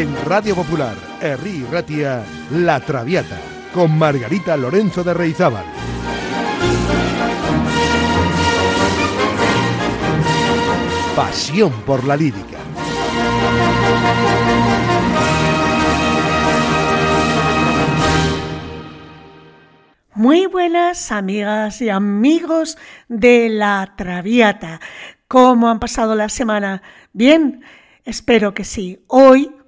En Radio Popular, Herri Ratia, La Traviata, con Margarita Lorenzo de Reizábal. Pasión por la lírica. Muy buenas amigas y amigos de la Traviata. ¿Cómo han pasado la semana? Bien, espero que sí. Hoy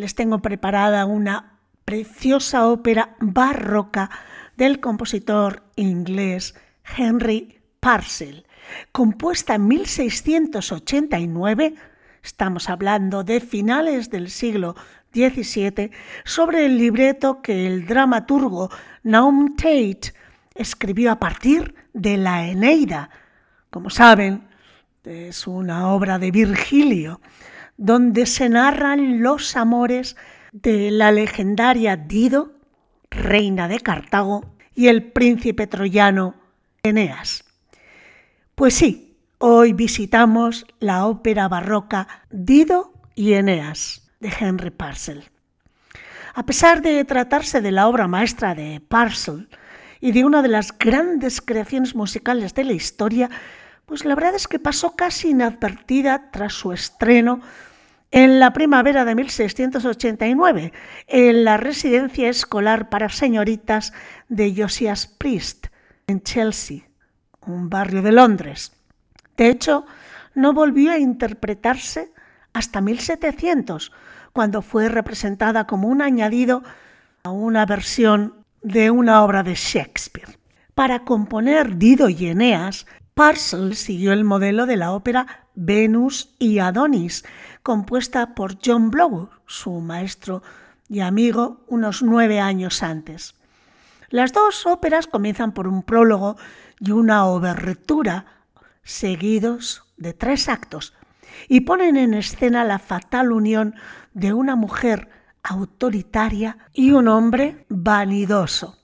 les tengo preparada una preciosa ópera barroca del compositor inglés Henry Parcel, compuesta en 1689, estamos hablando de finales del siglo XVII, sobre el libreto que el dramaturgo Naum Tate escribió a partir de la Eneida. Como saben, es una obra de Virgilio, donde se narran los amores de la legendaria Dido, reina de Cartago, y el príncipe troyano Eneas. Pues sí, hoy visitamos la ópera barroca Dido y Eneas de Henry Parcel. A pesar de tratarse de la obra maestra de Parcel y de una de las grandes creaciones musicales de la historia, pues la verdad es que pasó casi inadvertida tras su estreno en la primavera de 1689 en la residencia escolar para señoritas de Josias Priest en Chelsea, un barrio de Londres. De hecho, no volvió a interpretarse hasta 1700, cuando fue representada como un añadido a una versión de una obra de Shakespeare. Para componer Dido y Eneas, Parcel siguió el modelo de la ópera Venus y Adonis, compuesta por John Blow, su maestro y amigo, unos nueve años antes. Las dos óperas comienzan por un prólogo y una obertura, seguidos de tres actos, y ponen en escena la fatal unión de una mujer autoritaria y un hombre vanidoso.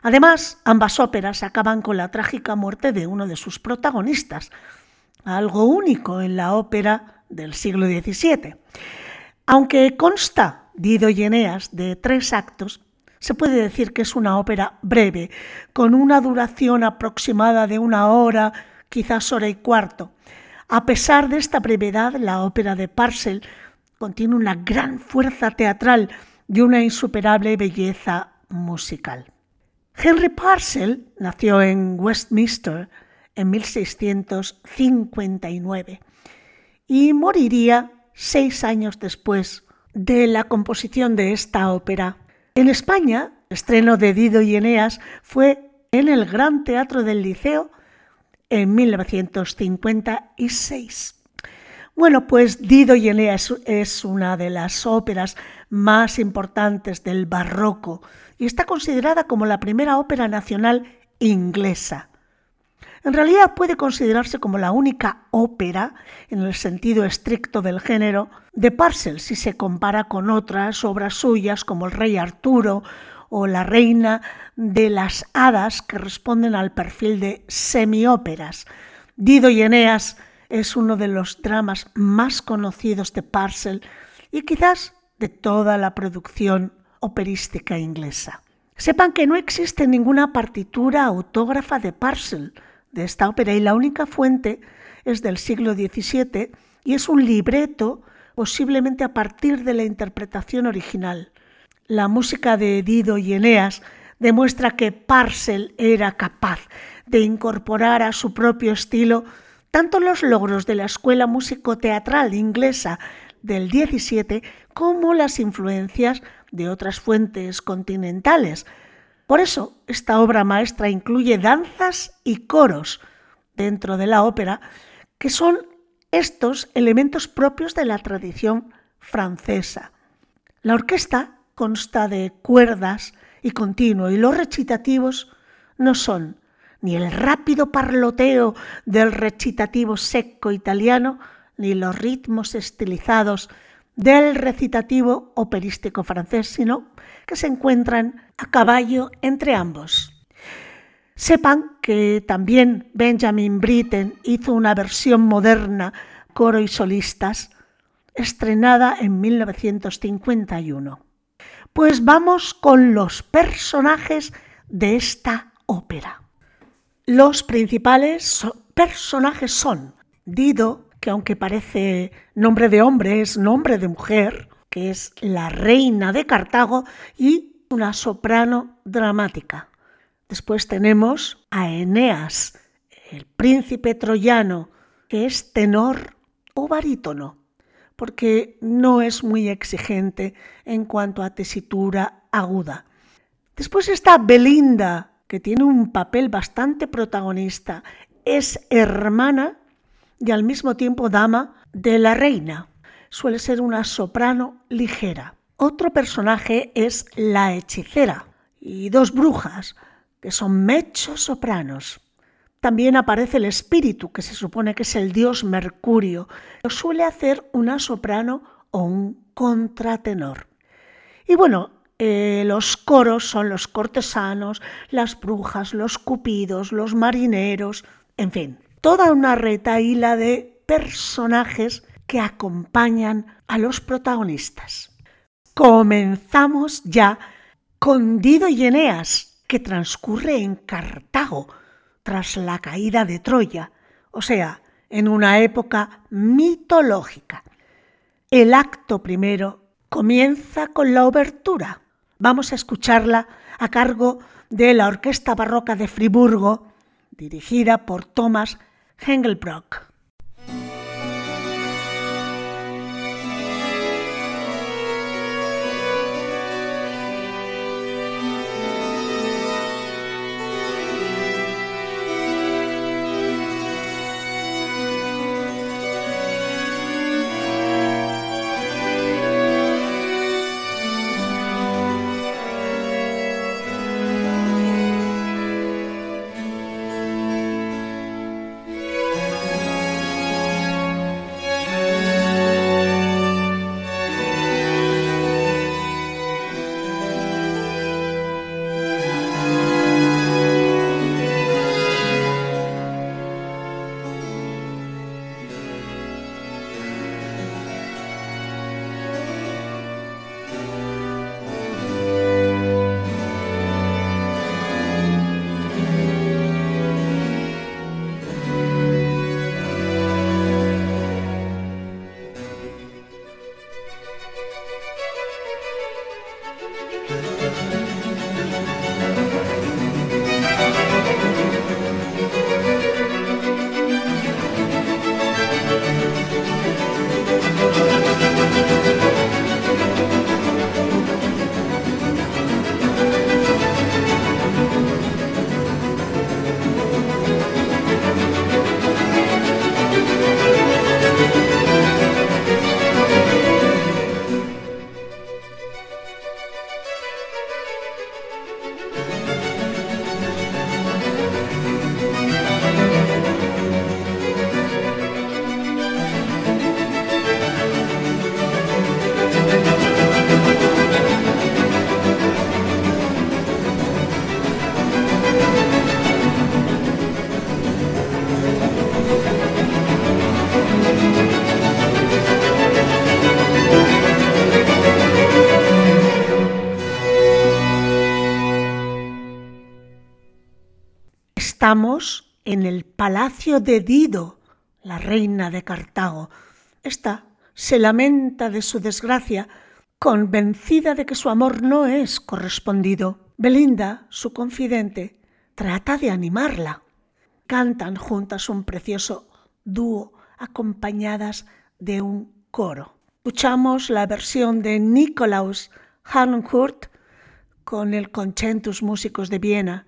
Además, ambas óperas acaban con la trágica muerte de uno de sus protagonistas, algo único en la ópera del siglo XVII. Aunque consta Dido y Eneas de tres actos, se puede decir que es una ópera breve, con una duración aproximada de una hora, quizás hora y cuarto. A pesar de esta brevedad, la ópera de Parcel contiene una gran fuerza teatral y una insuperable belleza musical. Henry Parcel nació en Westminster en 1659 y moriría seis años después de la composición de esta ópera. En España, el estreno de Dido y Eneas fue en el Gran Teatro del Liceo en 1956. Bueno, pues Dido y Eneas es una de las óperas más importantes del barroco y está considerada como la primera ópera nacional inglesa. En realidad puede considerarse como la única ópera, en el sentido estricto del género, de Parcel si se compara con otras obras suyas como El Rey Arturo o La Reina de las Hadas que responden al perfil de semióperas. Dido y Eneas es uno de los dramas más conocidos de Parcel y quizás de toda la producción operística inglesa. Sepan que no existe ninguna partitura autógrafa de Parcel de esta ópera y la única fuente es del siglo XVII y es un libreto posiblemente a partir de la interpretación original. La música de Dido y Eneas demuestra que Parcel era capaz de incorporar a su propio estilo tanto los logros de la escuela músico-teatral inglesa del XVII como las influencias de otras fuentes continentales. Por eso, esta obra maestra incluye danzas y coros dentro de la ópera, que son estos elementos propios de la tradición francesa. La orquesta consta de cuerdas y continuo, y los recitativos no son ni el rápido parloteo del recitativo seco italiano, ni los ritmos estilizados del recitativo operístico francés, sino que se encuentran a caballo entre ambos. Sepan que también Benjamin Britten hizo una versión moderna, coro y solistas, estrenada en 1951. Pues vamos con los personajes de esta ópera. Los principales personajes son Dido, que aunque parece nombre de hombre, es nombre de mujer, que es la reina de Cartago, y una soprano dramática. Después tenemos a Eneas, el príncipe troyano, que es tenor o barítono, porque no es muy exigente en cuanto a tesitura aguda. Después está Belinda, que tiene un papel bastante protagonista. Es hermana y al mismo tiempo dama de la reina. Suele ser una soprano ligera. Otro personaje es la hechicera y dos brujas, que son mechos sopranos. También aparece el espíritu, que se supone que es el dios Mercurio. Lo suele hacer una soprano o un contratenor. Y bueno, eh, los coros son los cortesanos, las brujas, los cupidos, los marineros, en fin, toda una retaíla de personajes que acompañan a los protagonistas. Comenzamos ya con Dido y Eneas, que transcurre en Cartago, tras la caída de Troya, o sea, en una época mitológica. El acto primero comienza con la obertura. Vamos a escucharla a cargo de la Orquesta Barroca de Friburgo, dirigida por Thomas Hengelbrock. Estamos en el palacio de Dido, la reina de Cartago. Esta se lamenta de su desgracia, convencida de que su amor no es correspondido. Belinda, su confidente, trata de animarla. Cantan juntas un precioso dúo acompañadas de un coro. Escuchamos la versión de Nikolaus Harnoncourt con el Conchentus Músicos de Viena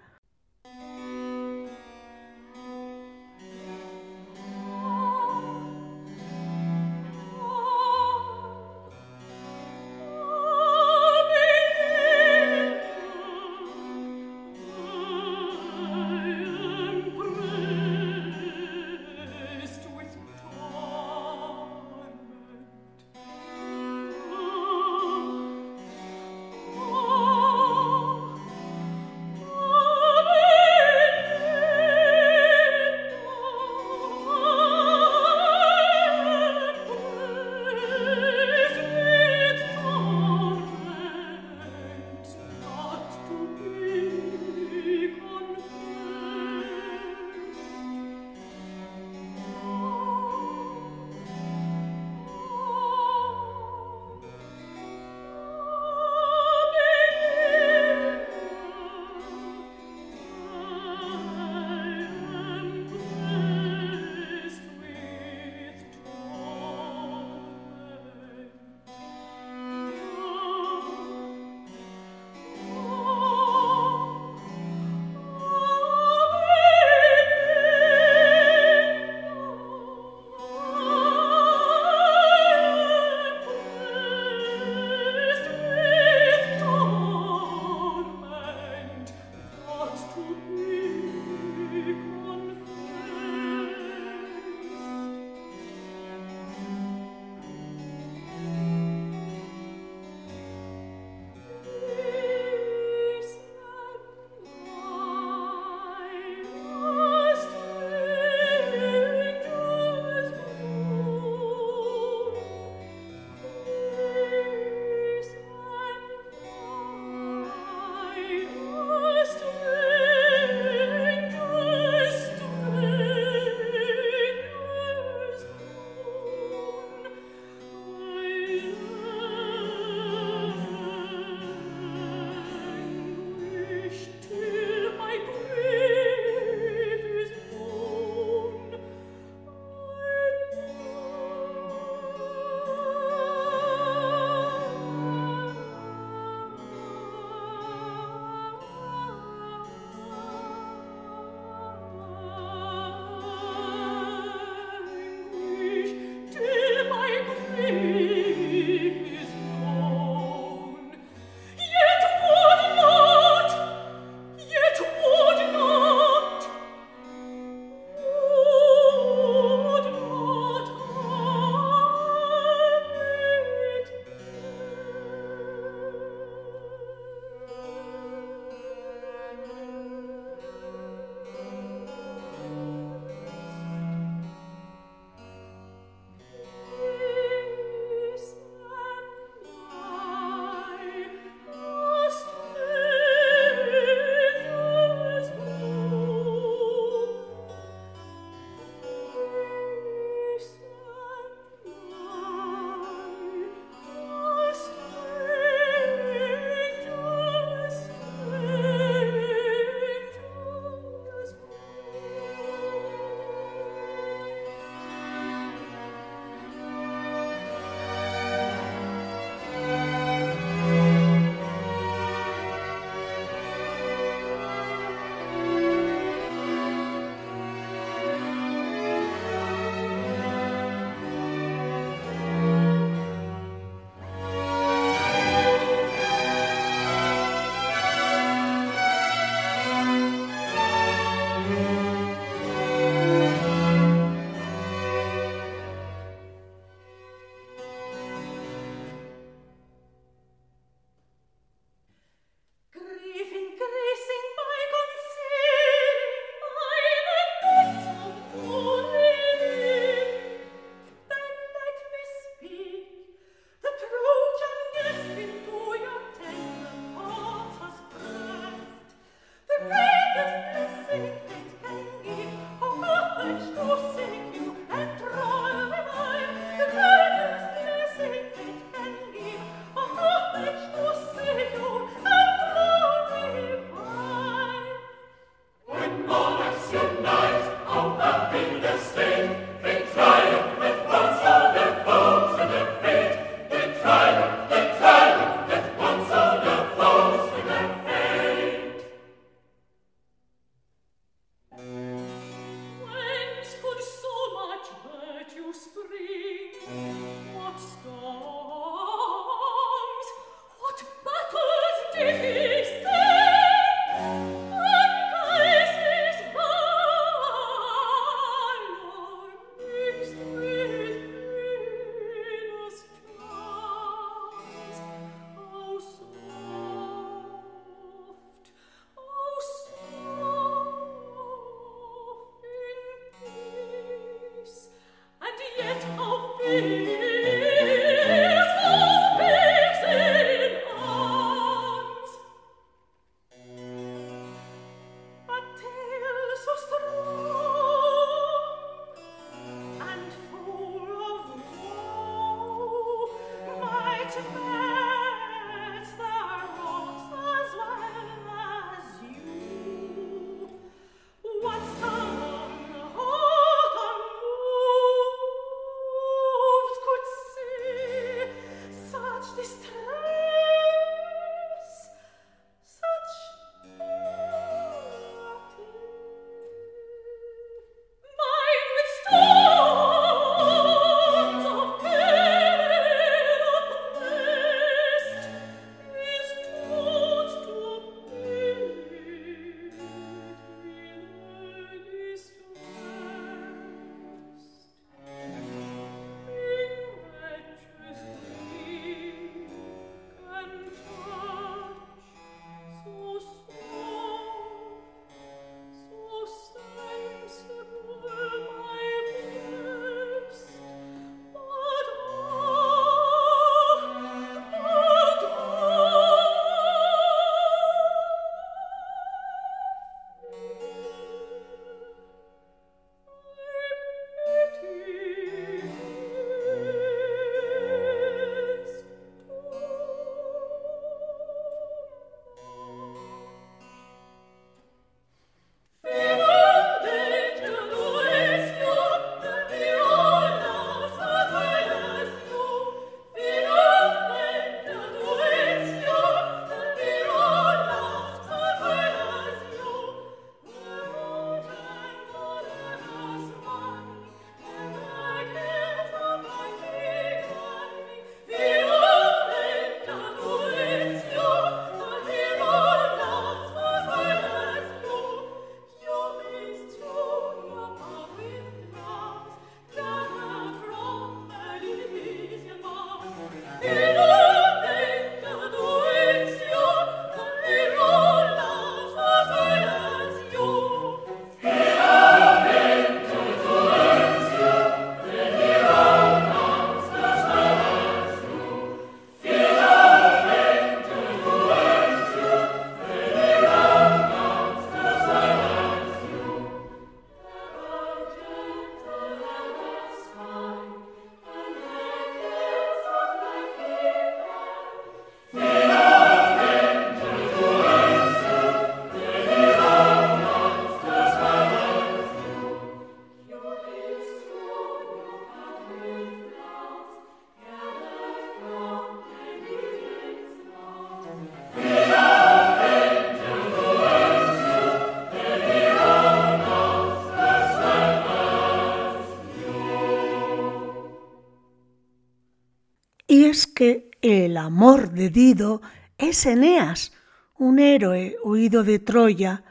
que el amor de Dido es Eneas, un héroe huido de Troya,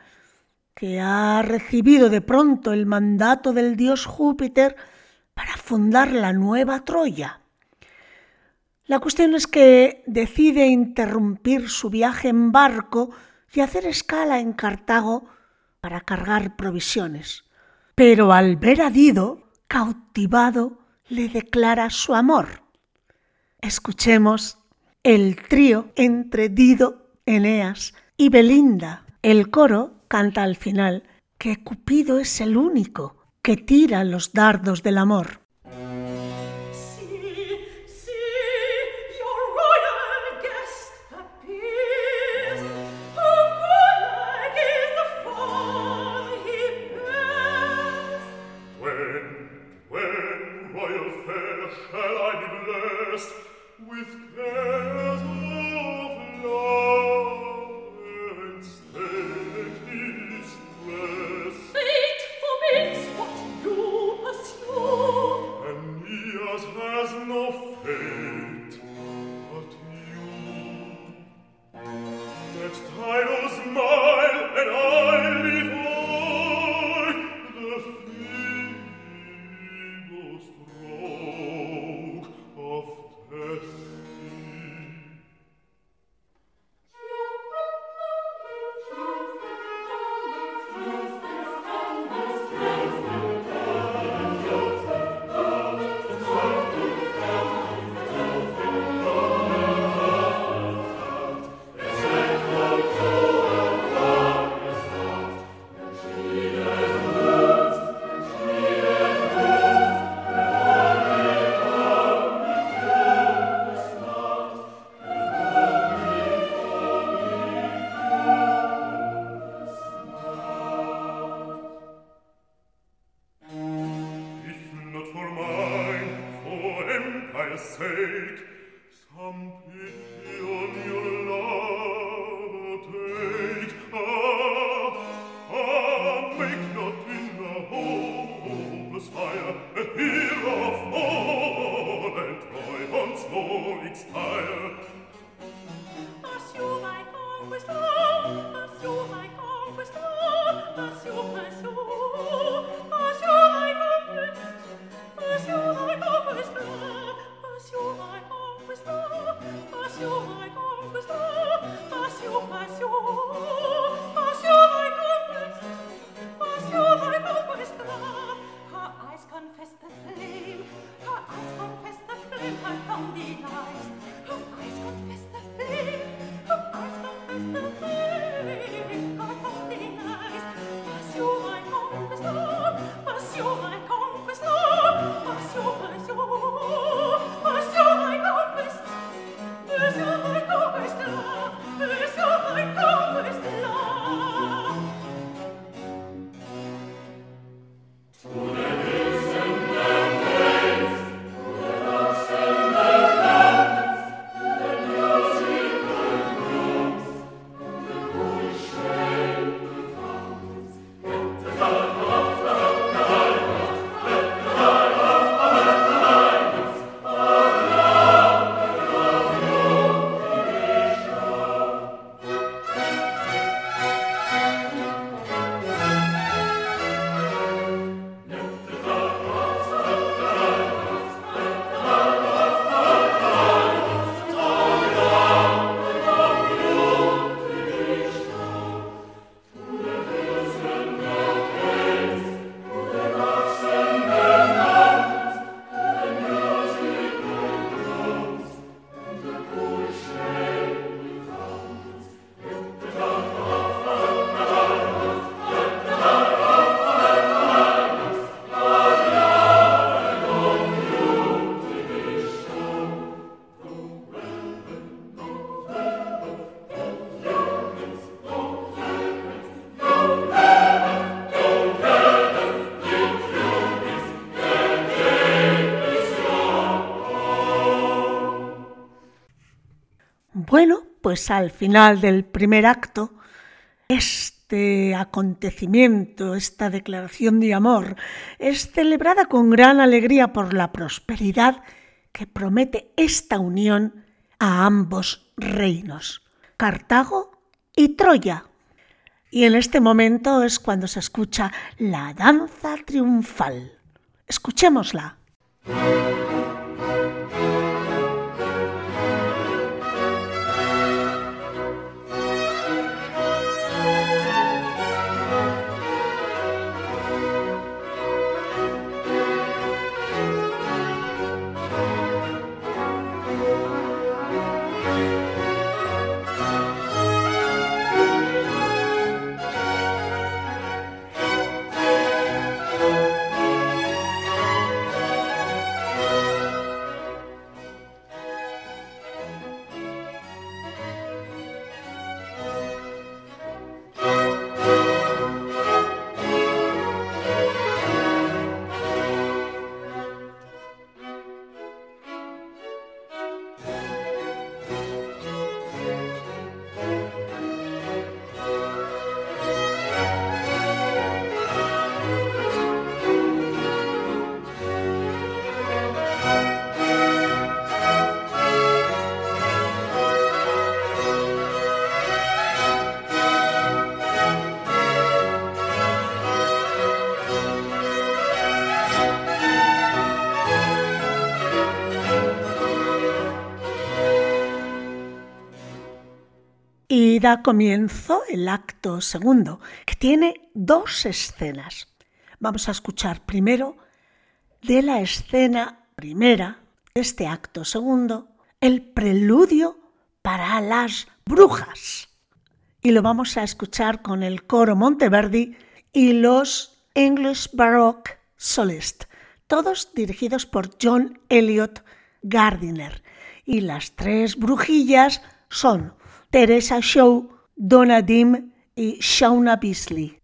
que ha recibido de pronto el mandato del dios Júpiter para fundar la nueva Troya. La cuestión es que decide interrumpir su viaje en barco y hacer escala en Cartago para cargar provisiones. Pero al ver a Dido, cautivado, le declara su amor. Escuchemos el trío entre Dido, Eneas y Belinda. El coro canta al final que Cupido es el único que tira los dardos del amor. Pues al final del primer acto, este acontecimiento, esta declaración de amor, es celebrada con gran alegría por la prosperidad que promete esta unión a ambos reinos, Cartago y Troya. Y en este momento es cuando se escucha la danza triunfal. Escuchémosla. Da comienzo el acto segundo, que tiene dos escenas. Vamos a escuchar primero de la escena primera de este acto segundo, el preludio para las brujas. Y lo vamos a escuchar con el coro Monteverdi y los English Baroque Solist, todos dirigidos por John Elliot Gardiner. Y las tres brujillas son Teresa Shaw, Donna Dim y Shauna Beasley.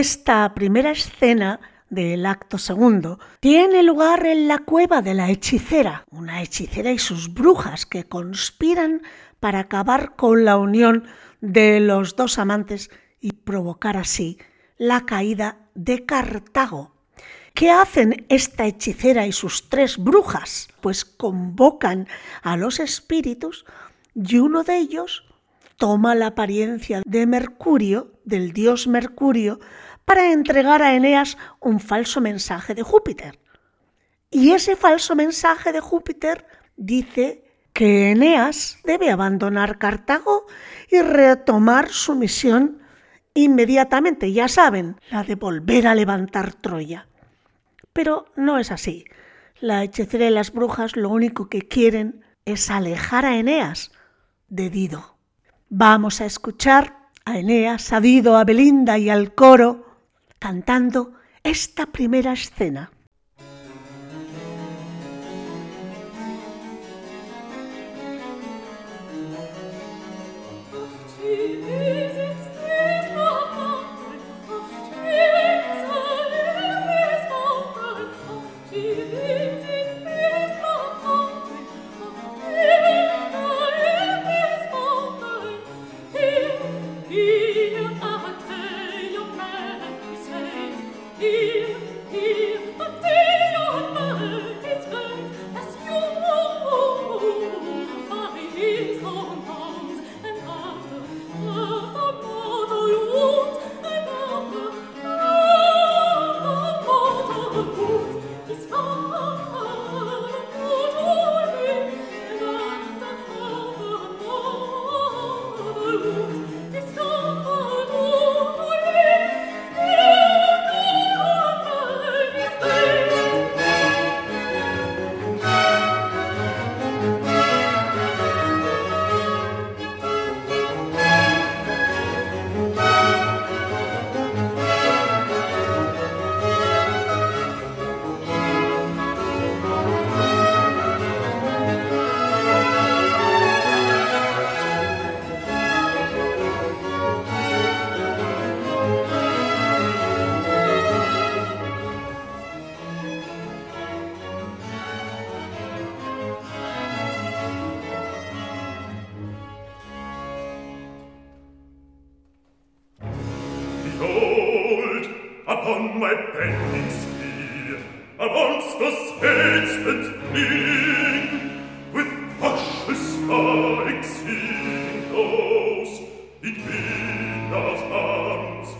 Esta primera escena del acto segundo tiene lugar en la cueva de la hechicera, una hechicera y sus brujas que conspiran para acabar con la unión de los dos amantes y provocar así la caída de Cartago. ¿Qué hacen esta hechicera y sus tres brujas? Pues convocan a los espíritus y uno de ellos toma la apariencia de Mercurio, del dios Mercurio, para entregar a Eneas un falso mensaje de Júpiter. Y ese falso mensaje de Júpiter dice que Eneas debe abandonar Cartago y retomar su misión inmediatamente, ya saben, la de volver a levantar Troya. Pero no es así. La hechicera y las brujas lo único que quieren es alejar a Eneas de Dido. Vamos a escuchar a Eneas, a Dido, a Belinda y al coro cantando esta primera escena.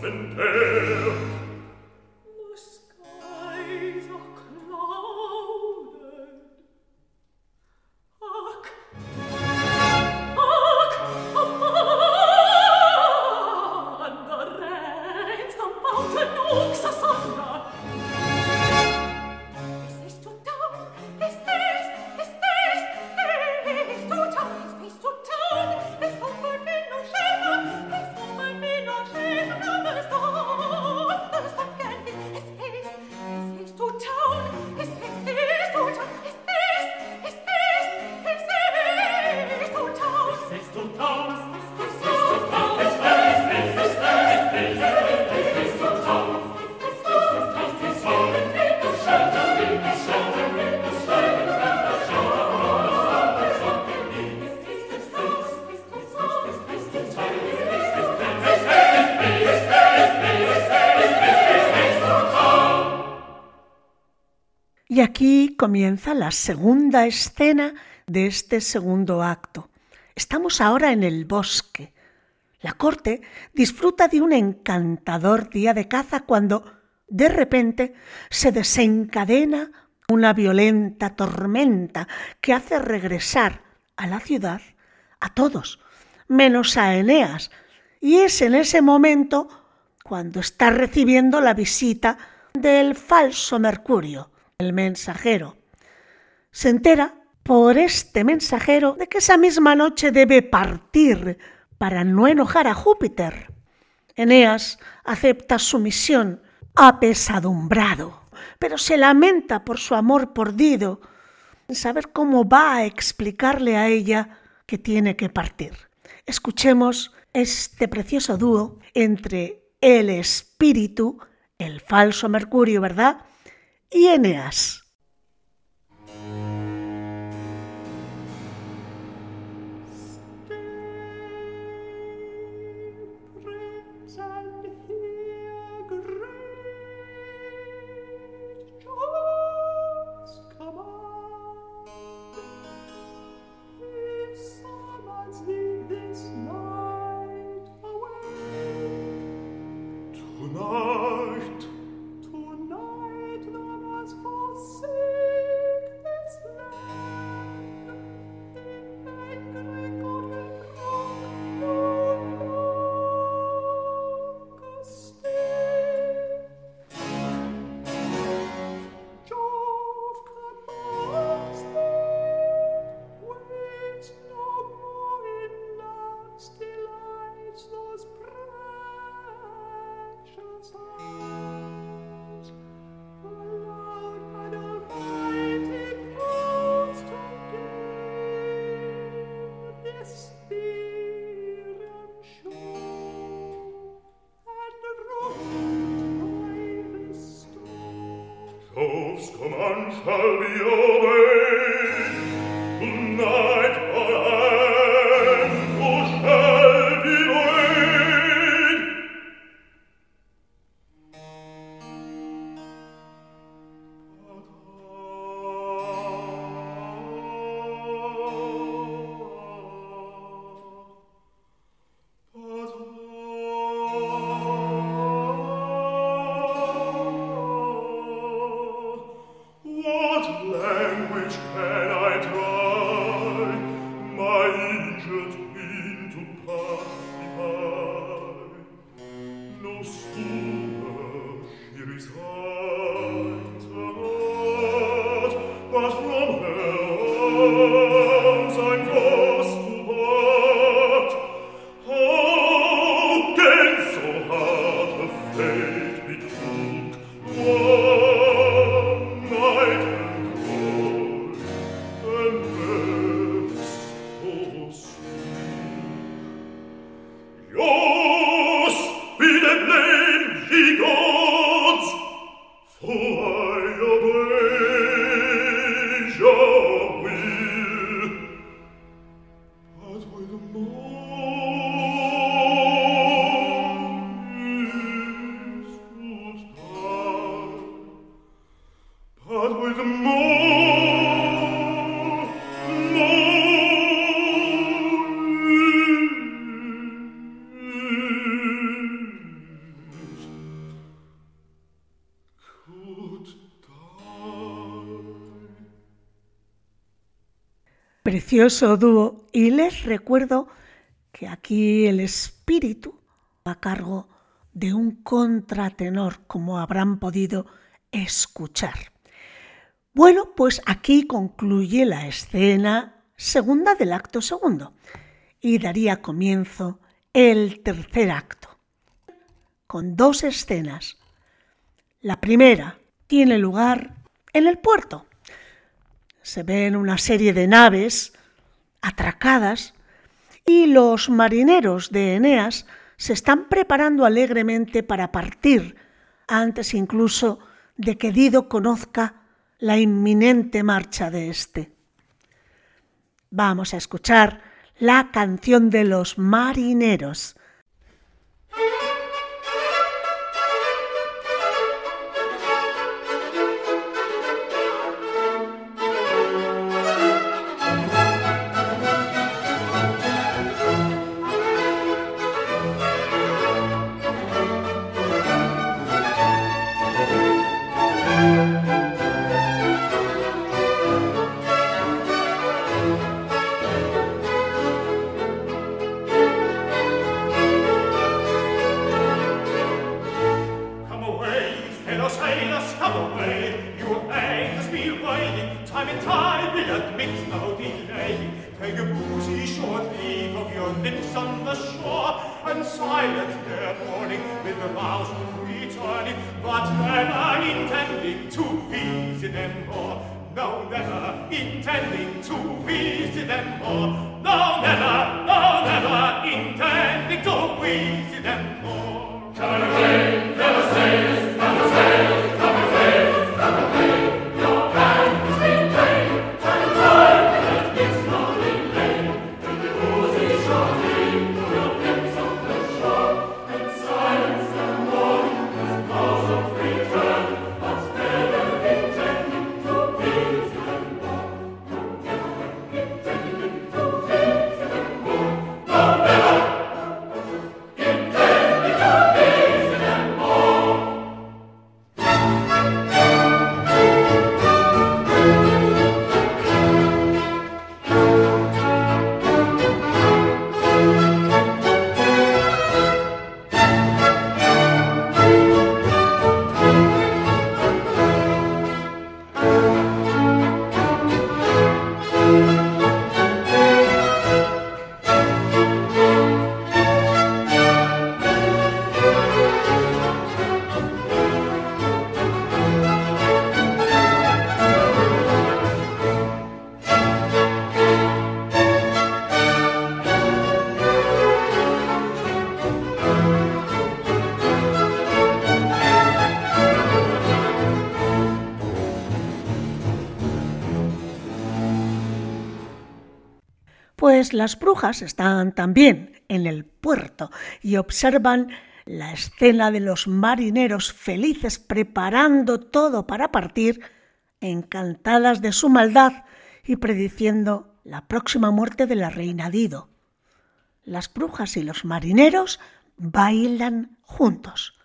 serpenter comienza la segunda escena de este segundo acto. Estamos ahora en el bosque. La corte disfruta de un encantador día de caza cuando de repente se desencadena una violenta tormenta que hace regresar a la ciudad a todos, menos a Eneas, y es en ese momento cuando está recibiendo la visita del falso Mercurio el mensajero. Se entera por este mensajero de que esa misma noche debe partir para no enojar a Júpiter. Eneas acepta su misión apesadumbrado, pero se lamenta por su amor por Dido, saber cómo va a explicarle a ella que tiene que partir. Escuchemos este precioso dúo entre el espíritu, el falso Mercurio, ¿verdad? y Eneas. Dúo y les recuerdo que aquí el espíritu a cargo de un contratenor, como habrán podido escuchar. Bueno, pues aquí concluye la escena segunda del acto segundo y daría comienzo el tercer acto, con dos escenas. La primera tiene lugar en el puerto. Se ven una serie de naves atracadas y los marineros de Eneas se están preparando alegremente para partir, antes incluso de que Dido conozca la inminente marcha de éste. Vamos a escuchar la canción de los marineros intending to visit them all. Las brujas están también en el puerto y observan la escena de los marineros felices preparando todo para partir, encantadas de su maldad y prediciendo la próxima muerte de la reina Dido. Las brujas y los marineros bailan juntos.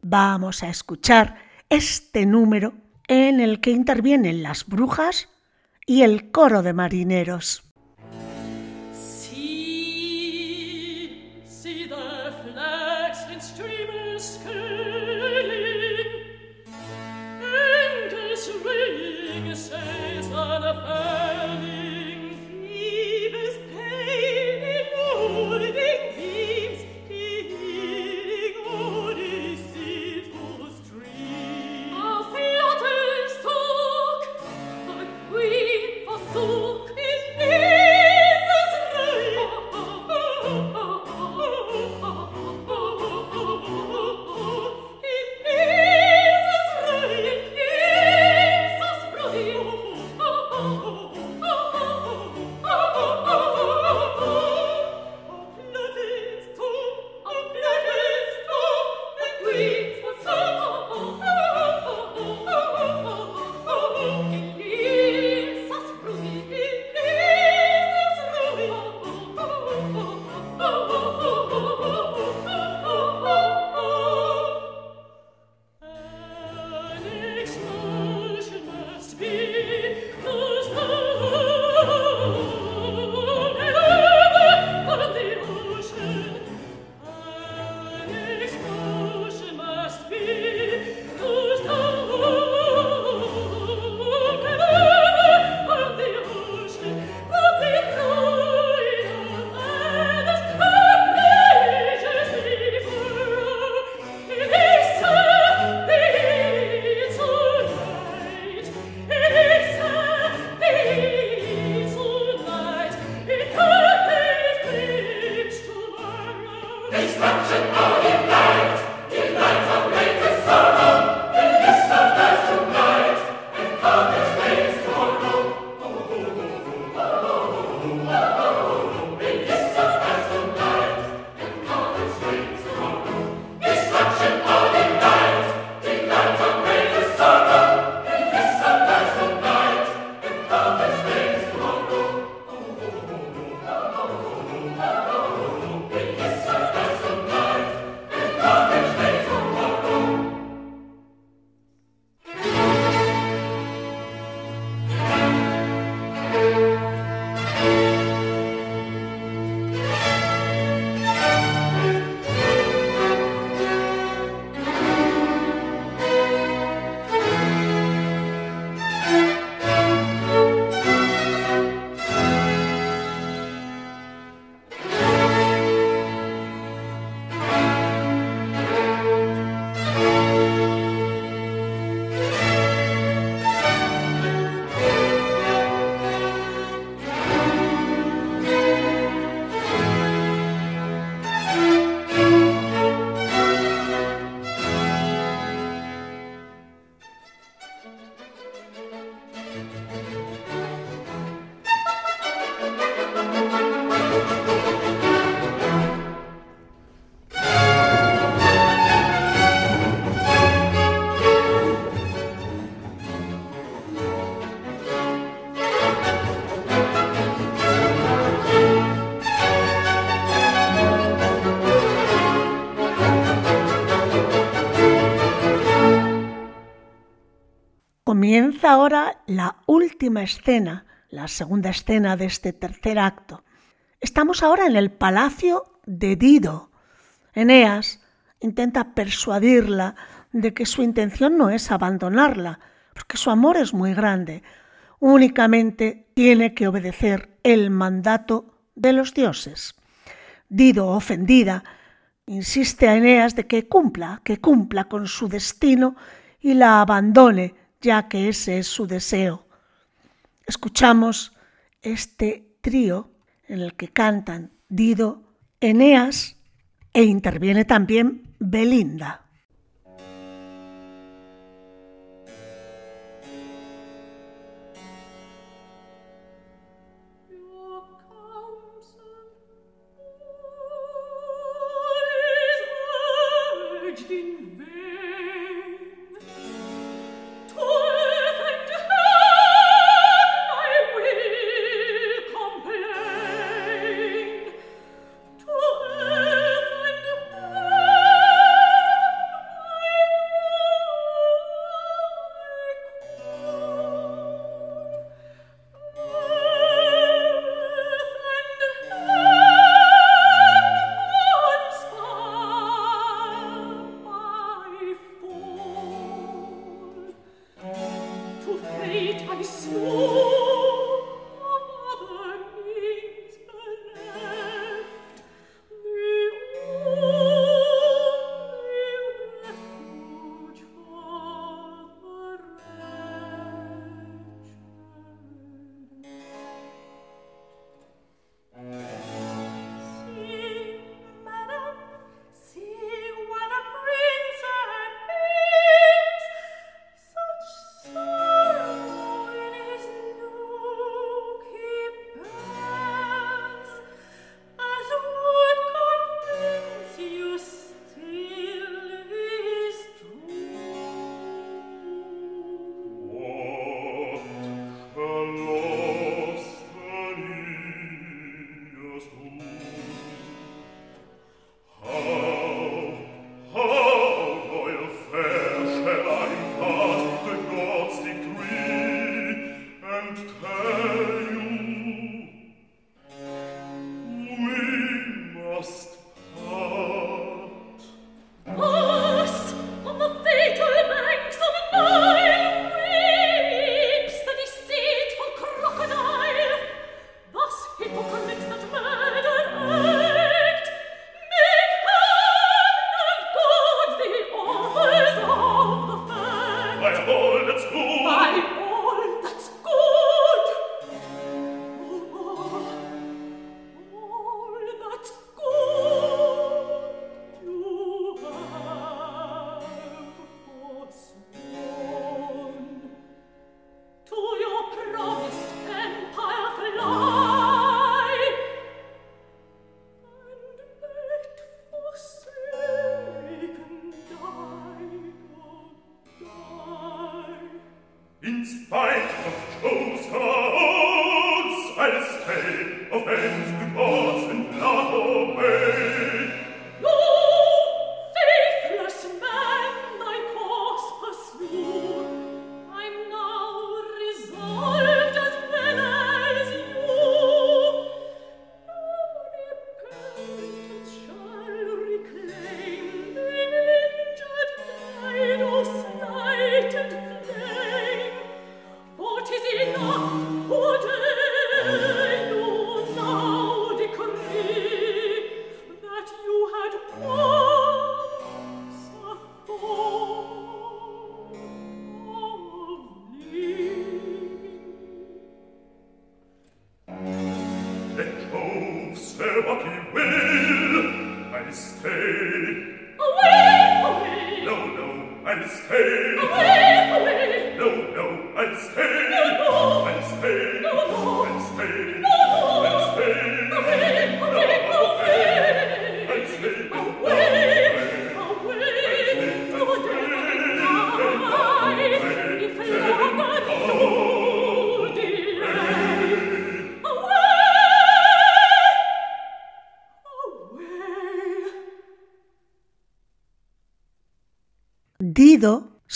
Vamos a escuchar este número en el que intervienen las brujas y el coro de marineros. Comienza ahora la última escena, la segunda escena de este tercer acto. Estamos ahora en el palacio de Dido. Eneas intenta persuadirla de que su intención no es abandonarla, porque su amor es muy grande. Únicamente tiene que obedecer el mandato de los dioses. Dido, ofendida, insiste a Eneas de que cumpla, que cumpla con su destino y la abandone, ya que ese es su deseo. Escuchamos este trío en el que cantan Dido, Eneas e interviene también Belinda. fate I saw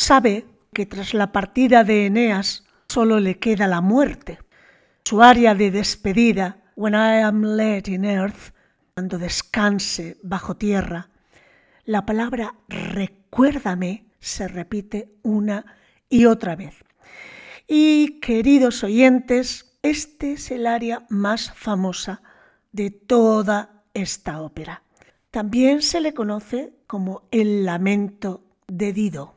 sabe que tras la partida de Eneas solo le queda la muerte. Su área de despedida, When I am laid in earth, cuando descanse bajo tierra, la palabra recuérdame se repite una y otra vez. Y queridos oyentes, este es el área más famosa de toda esta ópera. También se le conoce como el lamento de Dido.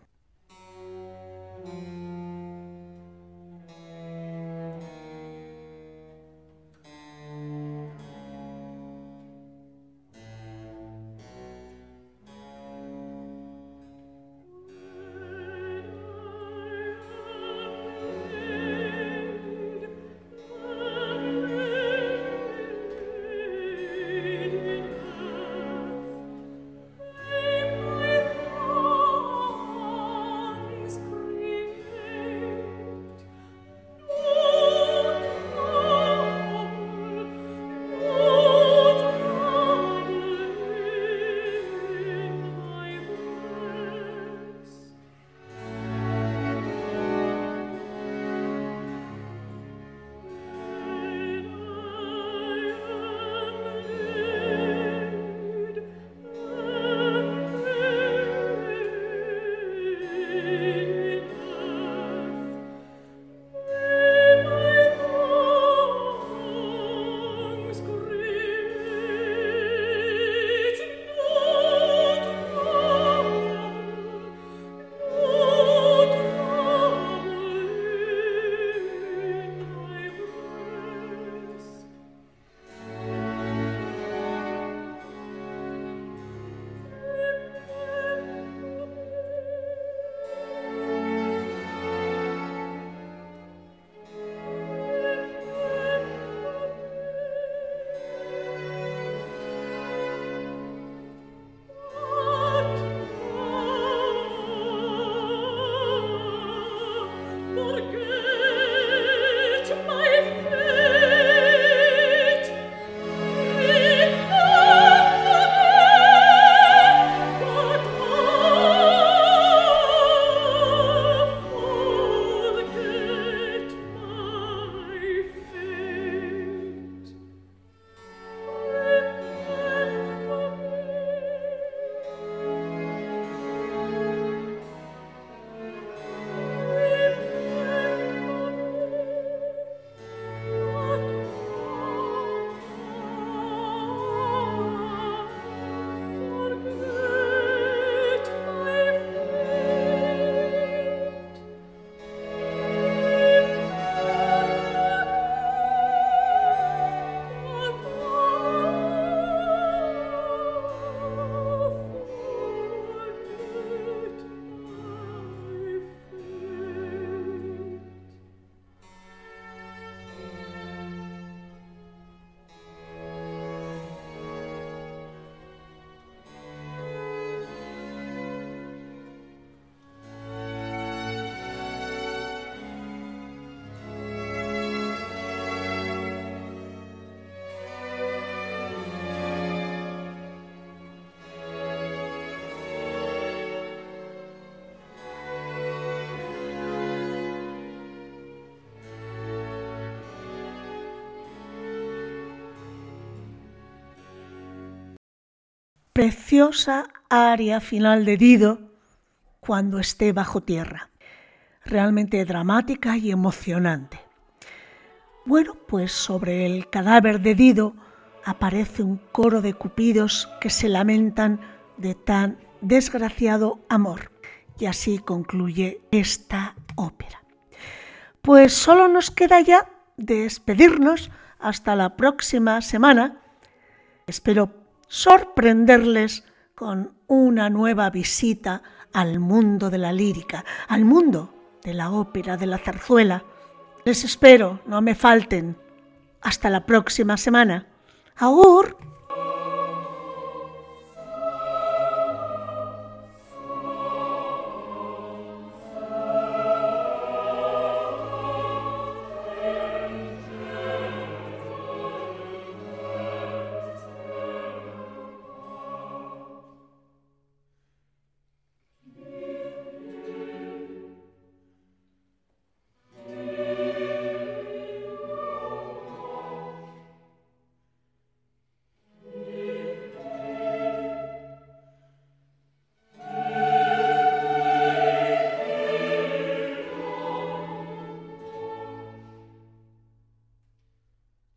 Preciosa área final de Dido cuando esté bajo tierra. Realmente dramática y emocionante. Bueno, pues sobre el cadáver de Dido aparece un coro de cupidos que se lamentan de tan desgraciado amor. Y así concluye esta ópera. Pues solo nos queda ya despedirnos hasta la próxima semana. Espero sorprenderles con una nueva visita al mundo de la lírica, al mundo de la ópera, de la zarzuela. Les espero, no me falten. Hasta la próxima semana. ¡Agur!